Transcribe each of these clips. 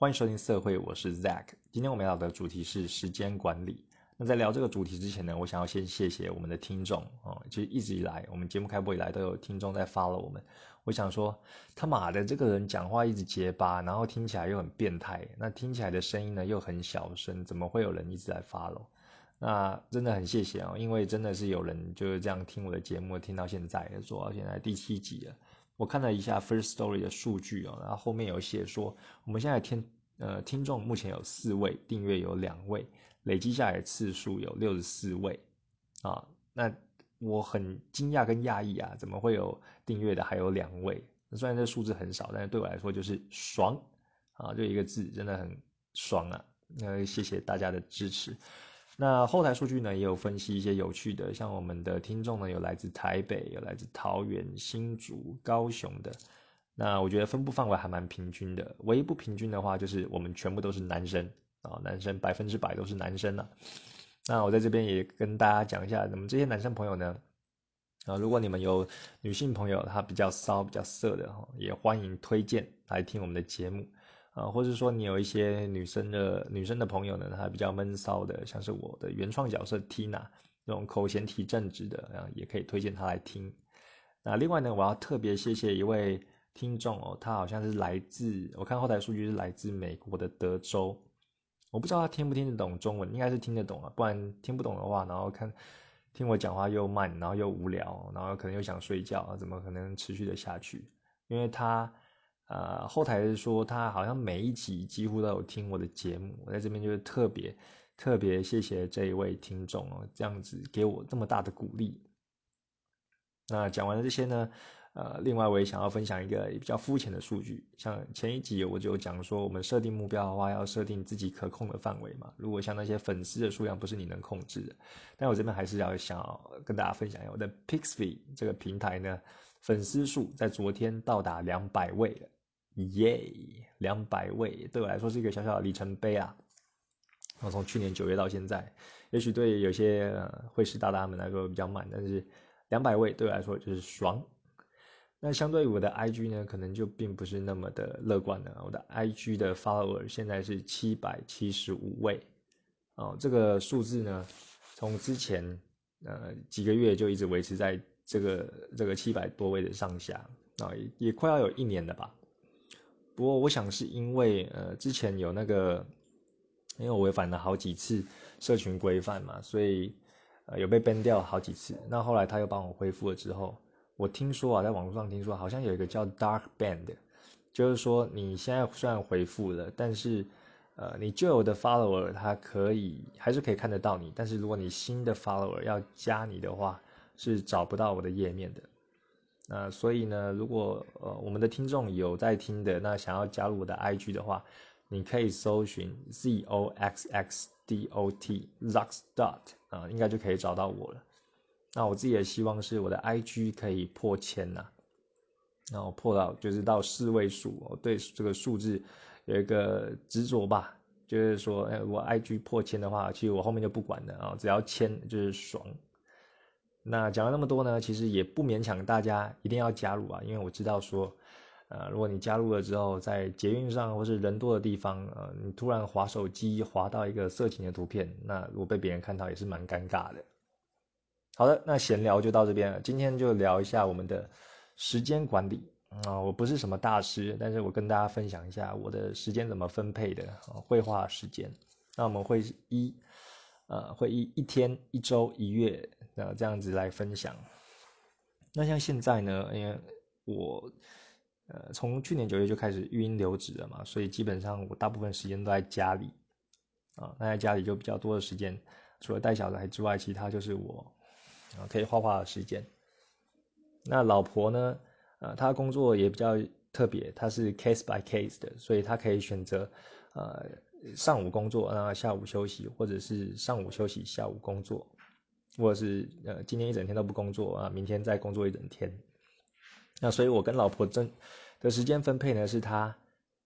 欢迎收听社会，我是 Zack。今天我们聊的主题是时间管理。那在聊这个主题之前呢，我想要先谢谢我们的听众哦。其实一直以来，我们节目开播以来都有听众在 follow 我们。我想说，他妈的，这个人讲话一直结巴，然后听起来又很变态，那听起来的声音呢又很小声，怎么会有人一直在 follow？那真的很谢谢哦，因为真的是有人就是这样听我的节目，听到现在，做到现在第七集了。我看了一下 First Story 的数据哦，然后后面有写说，我们现在听呃听众目前有四位，订阅有两位，累积下来次数有六十四位啊。那我很惊讶跟讶异啊，怎么会有订阅的还有两位？虽然这数字很少，但是对我来说就是爽啊，就一个字，真的很爽啊。那谢谢大家的支持。那后台数据呢，也有分析一些有趣的，像我们的听众呢，有来自台北，有来自桃园、新竹、高雄的。那我觉得分布范围还蛮平均的，唯一不平均的话，就是我们全部都是男生啊，男生百分之百都是男生啊。那我在这边也跟大家讲一下，那么这些男生朋友呢，啊，如果你们有女性朋友，她比较骚、比较色的哈，也欢迎推荐来听我们的节目。啊，或者说你有一些女生的女生的朋友呢，她比较闷骚的，像是我的原创角色 Tina 这种口嫌体正直的，啊，也可以推荐她来听。那另外呢，我要特别谢谢一位听众哦，他好像是来自我看后台数据是来自美国的德州，我不知道他听不听得懂中文，应该是听得懂啊，不然听不懂的话，然后看听我讲话又慢，然后又无聊，然后可能又想睡觉，怎么可能持续的下去？因为他。呃，后台是说他好像每一集几乎都有听我的节目，我在这边就是特别特别谢谢这一位听众哦，这样子给我这么大的鼓励。那讲完了这些呢，呃，另外我也想要分享一个比较肤浅的数据，像前一集我就讲说，我们设定目标的话要设定自己可控的范围嘛，如果像那些粉丝的数量不是你能控制的，但我这边还是要想要跟大家分享一下，我的 Pixby 这个平台呢，粉丝数在昨天到达两百位了。耶，两百位对我来说是一个小小的里程碑啊！我从去年九月到现在，也许对有些会师大大们来说比较慢，但是两百位对我来说就是爽。那相对于我的 IG 呢，可能就并不是那么的乐观了。我的 IG 的 follower 现在是七百七十五位哦，这个数字呢，从之前呃几个月就一直维持在这个这个七百多位的上下啊，也也快要有一年了吧。不过我想是因为呃之前有那个，因为我违反了好几次社群规范嘛，所以呃有被 ban 掉好几次。那后来他又帮我恢复了之后，我听说啊，在网络上听说好像有一个叫 dark ban 的，就是说你现在虽然回复了，但是呃你旧有的 follower 他可以还是可以看得到你，但是如果你新的 follower 要加你的话，是找不到我的页面的。那所以呢，如果呃我们的听众有在听的，那想要加入我的 IG 的话，你可以搜寻 Z O X X D O T Zox Dot 啊，应该就可以找到我了。那我自己也希望是我的 IG 可以破千呐，然后破到就是到四位数，我对这个数字有一个执着吧，就是说，哎，我 IG 破千的话，其实我后面就不管了啊，只要千就是爽。那讲了那么多呢，其实也不勉强大家一定要加入啊，因为我知道说，呃，如果你加入了之后，在捷运上或是人多的地方，呃，你突然滑手机滑到一个色情的图片，那如果被别人看到也是蛮尴尬的。好的，那闲聊就到这边了，今天就聊一下我们的时间管理啊，我不是什么大师，但是我跟大家分享一下我的时间怎么分配的，绘画时间。那我们会一。呃，会一一天、一周、一月，呃，这样子来分享。那像现在呢，因为我呃从去年九月就开始育婴留职了嘛，所以基本上我大部分时间都在家里啊。那在家里就比较多的时间，除了带小孩之外，其他就是我啊可以画画的时间。那老婆呢，呃，她工作也比较特别，她是 case by case 的，所以她可以选择呃。上午工作，那下午休息，或者是上午休息，下午工作，或者是呃今天一整天都不工作啊，明天再工作一整天。那所以我跟老婆真的时间分配呢，是她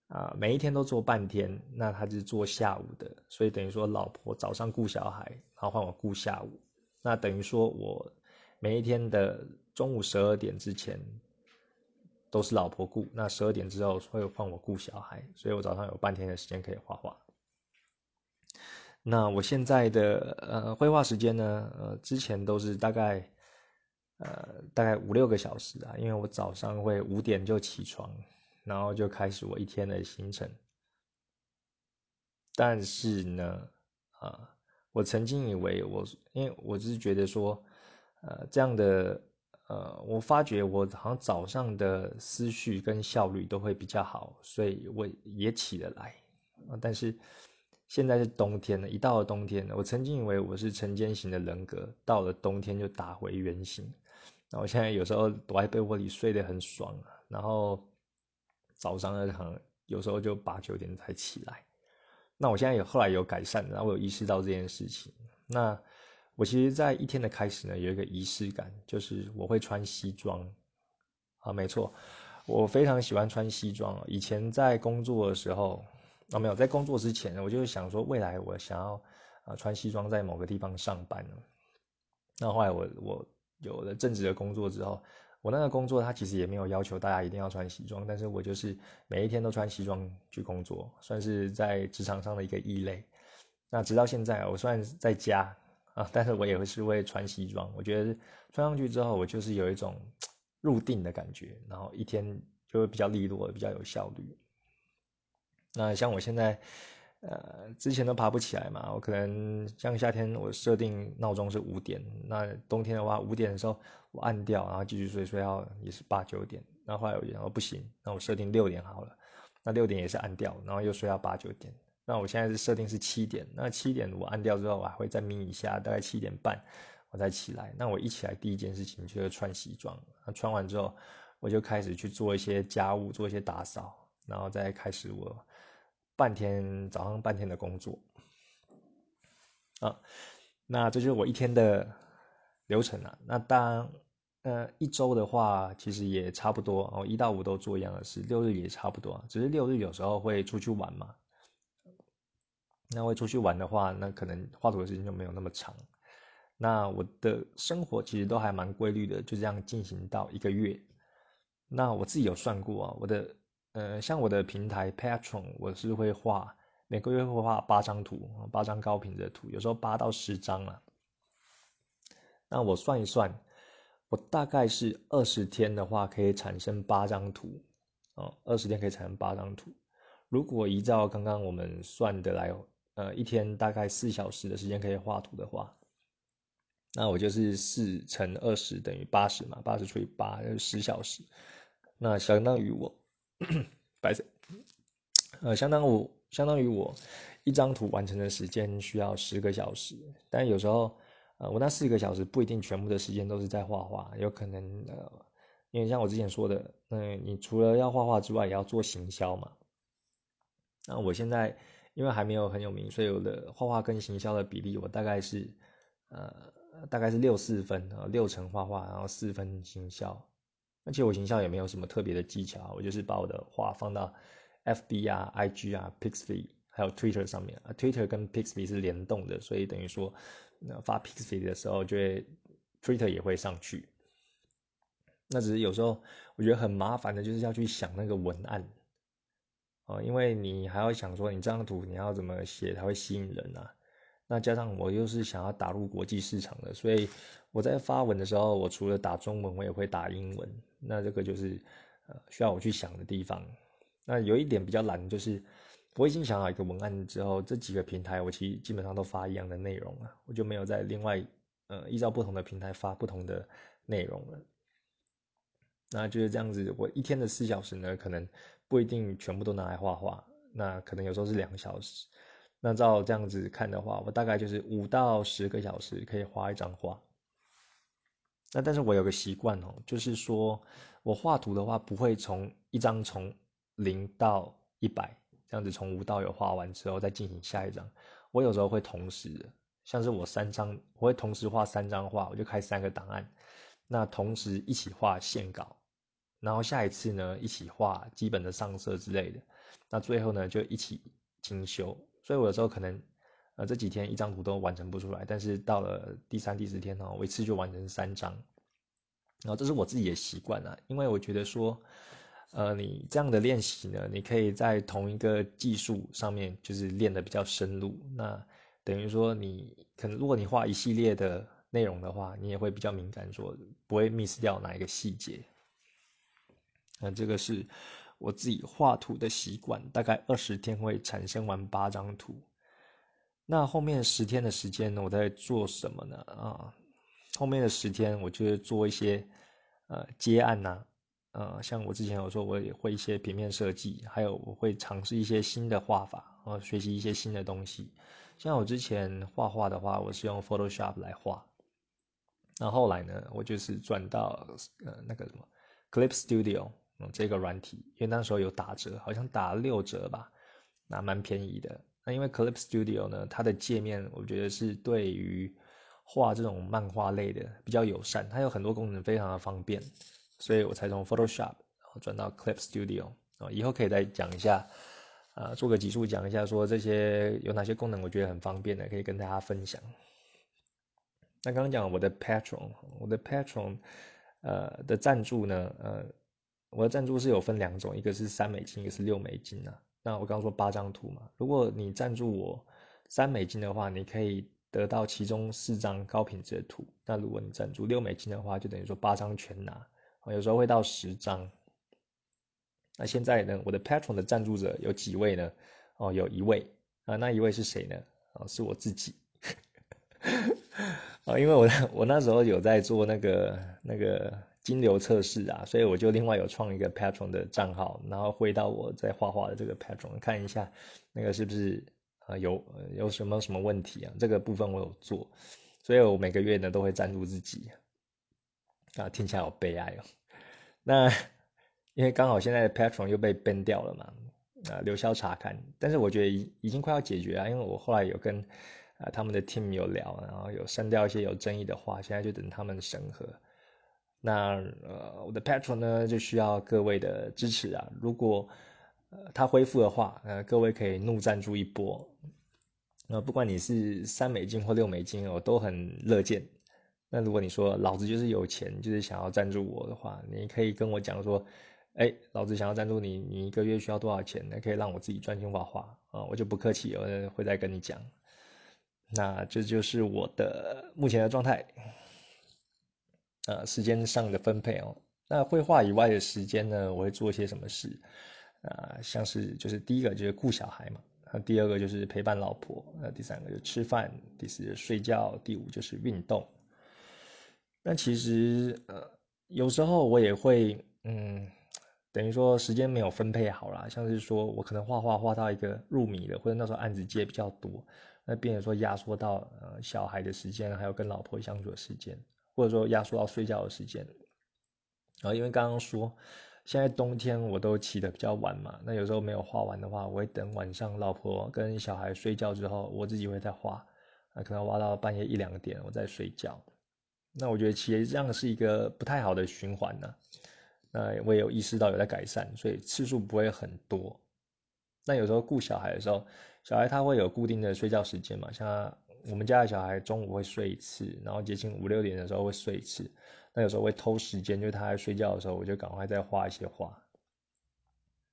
啊每一天都做半天，那她是做下午的，所以等于说老婆早上顾小孩，然后换我顾下午。那等于说我每一天的中午十二点之前，都是老婆顾，那十二点之后会换我顾小孩，所以我早上有半天的时间可以画画。那我现在的呃绘画时间呢，呃之前都是大概呃大概五六个小时啊，因为我早上会五点就起床，然后就开始我一天的行程。但是呢，啊，我曾经以为我，因为我只是觉得说，呃，这样的，呃，我发觉我好像早上的思绪跟效率都会比较好，所以我也起得来。但是现在是冬天了，一到了冬天，我曾经以为我是晨间型的人格，到了冬天就打回原形。那我现在有时候躲在被窝里睡得很爽，然后早上呢，可能有时候就八九点才起来。那我现在有后来有改善，然后我有意识到这件事情。那我其实，在一天的开始呢，有一个仪式感，就是我会穿西装。啊，没错，我非常喜欢穿西装。以前在工作的时候，啊，没有在工作之前，我就想说，未来我想要啊穿西装在某个地方上班。那后来我我有了正职的工作之后。我那个工作，他其实也没有要求大家一定要穿西装，但是我就是每一天都穿西装去工作，算是在职场上的一个异类。那直到现在，我虽然在家啊，但是我也会是会穿西装。我觉得穿上去之后，我就是有一种入定的感觉，然后一天就会比较利落，比较有效率。那像我现在。呃，之前都爬不起来嘛，我可能像夏天我设定闹钟是五点，那冬天的话五点的时候我按掉，然后继续睡，睡到也是八九点，那后来我说不行，那我设定六点好了，那六点也是按掉，然后又睡到八九点，那我现在是设定是七点，那七点我按掉之后我还会再眯一下，大概七点半我再起来，那我一起来第一件事情就是穿西装，那穿完之后我就开始去做一些家务，做一些打扫，然后再开始我。半天早上半天的工作啊，那这就是我一天的流程了。那当然，呃，一周的话其实也差不多哦，一到五都做一样的事，六日也差不多，只是六日有时候会出去玩嘛。那会出去玩的话，那可能画图的时间就没有那么长。那我的生活其实都还蛮规律的，就这样进行到一个月。那我自己有算过啊，我的。呃，像我的平台 Patron，我是会画每个月会画八张图，八张高频的图，有时候八到十张啊。那我算一算，我大概是二十天的话，可以产生八张图，哦，二十天可以产生八张图。如果依照刚刚我们算的来，呃，一天大概四小时的时间可以画图的话，那我就是四乘二十等于八十嘛，八十除以八就是十小时，那相当于我。白色，呃，相当我相当于我一张图完成的时间需要十个小时，但有时候，呃，我那四个小时不一定全部的时间都是在画画，有可能，呃，因为像我之前说的，嗯，你除了要画画之外，也要做行销嘛。那我现在因为还没有很有名，所以我的画画跟行销的比例，我大概是，呃，大概是六四分啊，六成画画，然后四分行销。而且我形象也没有什么特别的技巧，我就是把我的画放到 F B 啊、I G 啊、Pixby 还有 Twitter 上面啊。Twitter 跟 Pixby 是联动的，所以等于说，那发 Pixby 的时候，就会 Twitter 也会上去。那只是有时候我觉得很麻烦的，就是要去想那个文案啊，因为你还要想说你这张图你要怎么写才会吸引人啊。那加上我又是想要打入国际市场的，所以我在发文的时候，我除了打中文，我也会打英文。那这个就是呃需要我去想的地方。那有一点比较难，就是我已经想好一个文案之后，这几个平台我其实基本上都发一样的内容了，我就没有在另外呃依照不同的平台发不同的内容了。那就是这样子，我一天的四小时呢，可能不一定全部都拿来画画，那可能有时候是两个小时。那照这样子看的话，我大概就是五到十个小时可以画一张画。那但是我有个习惯哦，就是说我画图的话，不会从一张从零到一百这样子从无到有画完之后再进行下一张。我有时候会同时，像是我三张，我会同时画三张画，我就开三个档案，那同时一起画线稿，然后下一次呢一起画基本的上色之类的，那最后呢就一起精修。所以我有时候可能。呃，这几天一张图都完成不出来，但是到了第三、第四天哦，我一次就完成三张。然后这是我自己的习惯啊，因为我觉得说，呃，你这样的练习呢，你可以在同一个技术上面就是练得比较深入。那等于说你可能如果你画一系列的内容的话，你也会比较敏感，说不会 miss 掉哪一个细节。那这个是我自己画图的习惯，大概二十天会产生完八张图。那后面十天的时间呢，我在做什么呢？啊，后面的十天我就做一些呃接案呐，呃，像我之前有说我也会一些平面设计，还有我会尝试一些新的画法，然后学习一些新的东西。像我之前画画的话，我是用 Photoshop 来画，那后来呢，我就是转到呃那个什么 Clip Studio 嗯这个软体，因为那时候有打折，好像打六折吧，那蛮便宜的。那因为 Clip Studio 呢，它的界面我觉得是对于画这种漫画类的比较友善，它有很多功能非常的方便，所以我才从 Photoshop 然后转到 Clip Studio 啊，以后可以再讲一下，啊，做个集数讲一下说这些有哪些功能我觉得很方便的，可以跟大家分享。那刚刚讲我的 Patron，我的 Patron，呃的赞助呢，呃，我的赞助是有分两种，一个是三美金，一个是六美金啊。那我刚刚说八张图嘛，如果你赞助我三美金的话，你可以得到其中四张高品质的图。那如果你赞助六美金的话，就等于说八张全拿，有时候会到十张。那现在呢，我的 Patron 的赞助者有几位呢？哦，有一位啊，那一位是谁呢？哦，是我自己。啊，因为我我那时候有在做那个那个。金流测试啊，所以我就另外有创一个 Patron 的账号，然后回到我在画画的这个 Patron 看一下，那个是不是啊有有什么什么问题啊？这个部分我有做，所以我每个月呢都会赞助自己啊，听起来好悲哀哦。那因为刚好现在 Patron 又被 ban 掉了嘛，啊留校查看，但是我觉得已已经快要解决啊，因为我后来有跟啊他们的 team 有聊，然后有删掉一些有争议的话，现在就等他们审核。那呃，我的 Patron 呢就需要各位的支持啊！如果呃他恢复的话，呃，各位可以怒赞助一波。那不管你是三美金或六美金，我都很乐见。那如果你说老子就是有钱，就是想要赞助我的话，你可以跟我讲说，哎，老子想要赞助你，你一个月需要多少钱？那可以让我自己专心画画啊，我就不客气，我会再跟你讲。那这就是我的目前的状态。呃，时间上的分配哦。那绘画以外的时间呢，我会做一些什么事？啊，像是就是第一个就是顾小孩嘛，那第二个就是陪伴老婆，那第三个就吃饭，第四就睡觉，第五就是运动。那其实呃，有时候我也会嗯，等于说时间没有分配好啦，像是说我可能画画画到一个入迷了，或者那时候案子接比较多，那变成说压缩到呃小孩的时间，还有跟老婆相处的时间。或者说压缩到睡觉的时间，然后因为刚刚说现在冬天我都起得比较晚嘛，那有时候没有画完的话，我会等晚上老婆跟小孩睡觉之后，我自己会再画，啊，可能画到半夜一两点我再睡觉。那我觉得其实这样是一个不太好的循环呢。那我也有意识到有在改善，所以次数不会很多。那有时候顾小孩的时候，小孩他会有固定的睡觉时间嘛，像。我们家的小孩中午会睡一次，然后接近五六点的时候会睡一次。那有时候会偷时间，就是他在睡觉的时候，我就赶快再画一些画。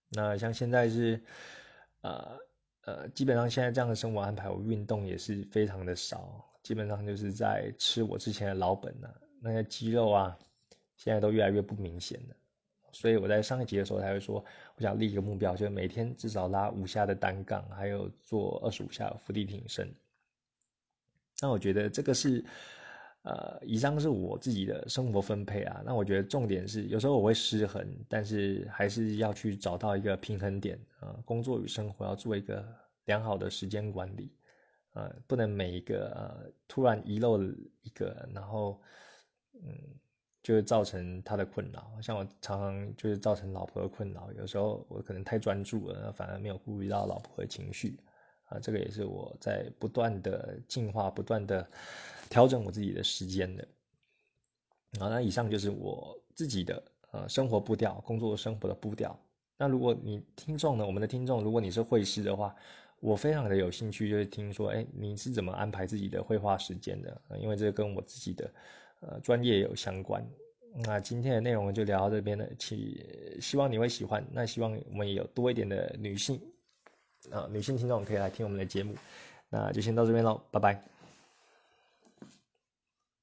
那像现在是，呃呃，基本上现在这样的生活安排，我运动也是非常的少，基本上就是在吃我之前的老本了。那些肌肉啊，现在都越来越不明显了。所以我在上一集的时候才会说，我想立一个目标，就是每天至少拉五下的单杠，还有做二十五下的伏地挺身。那我觉得这个是，呃，以上是我自己的生活分配啊。那我觉得重点是，有时候我会失衡，但是还是要去找到一个平衡点啊。工作与生活要做一个良好的时间管理，呃，不能每一个呃突然遗漏一个，然后嗯，就会造成他的困扰。像我常常就是造成老婆的困扰，有时候我可能太专注了，反而没有顾虑到老婆的情绪。啊，这个也是我在不断的进化、不断的调整我自己的时间的。啊，那以上就是我自己的呃生活步调、工作生活的步调。那如果你听众呢，我们的听众，如果你是绘师的话，我非常的有兴趣，就是听说，哎，你是怎么安排自己的绘画时间的？因为这个跟我自己的呃专业有相关。那今天的内容就聊到这边了，希希望你会喜欢。那希望我们也有多一点的女性啊，女性听众可以来听我们的节目。那就先到这边喽，拜拜。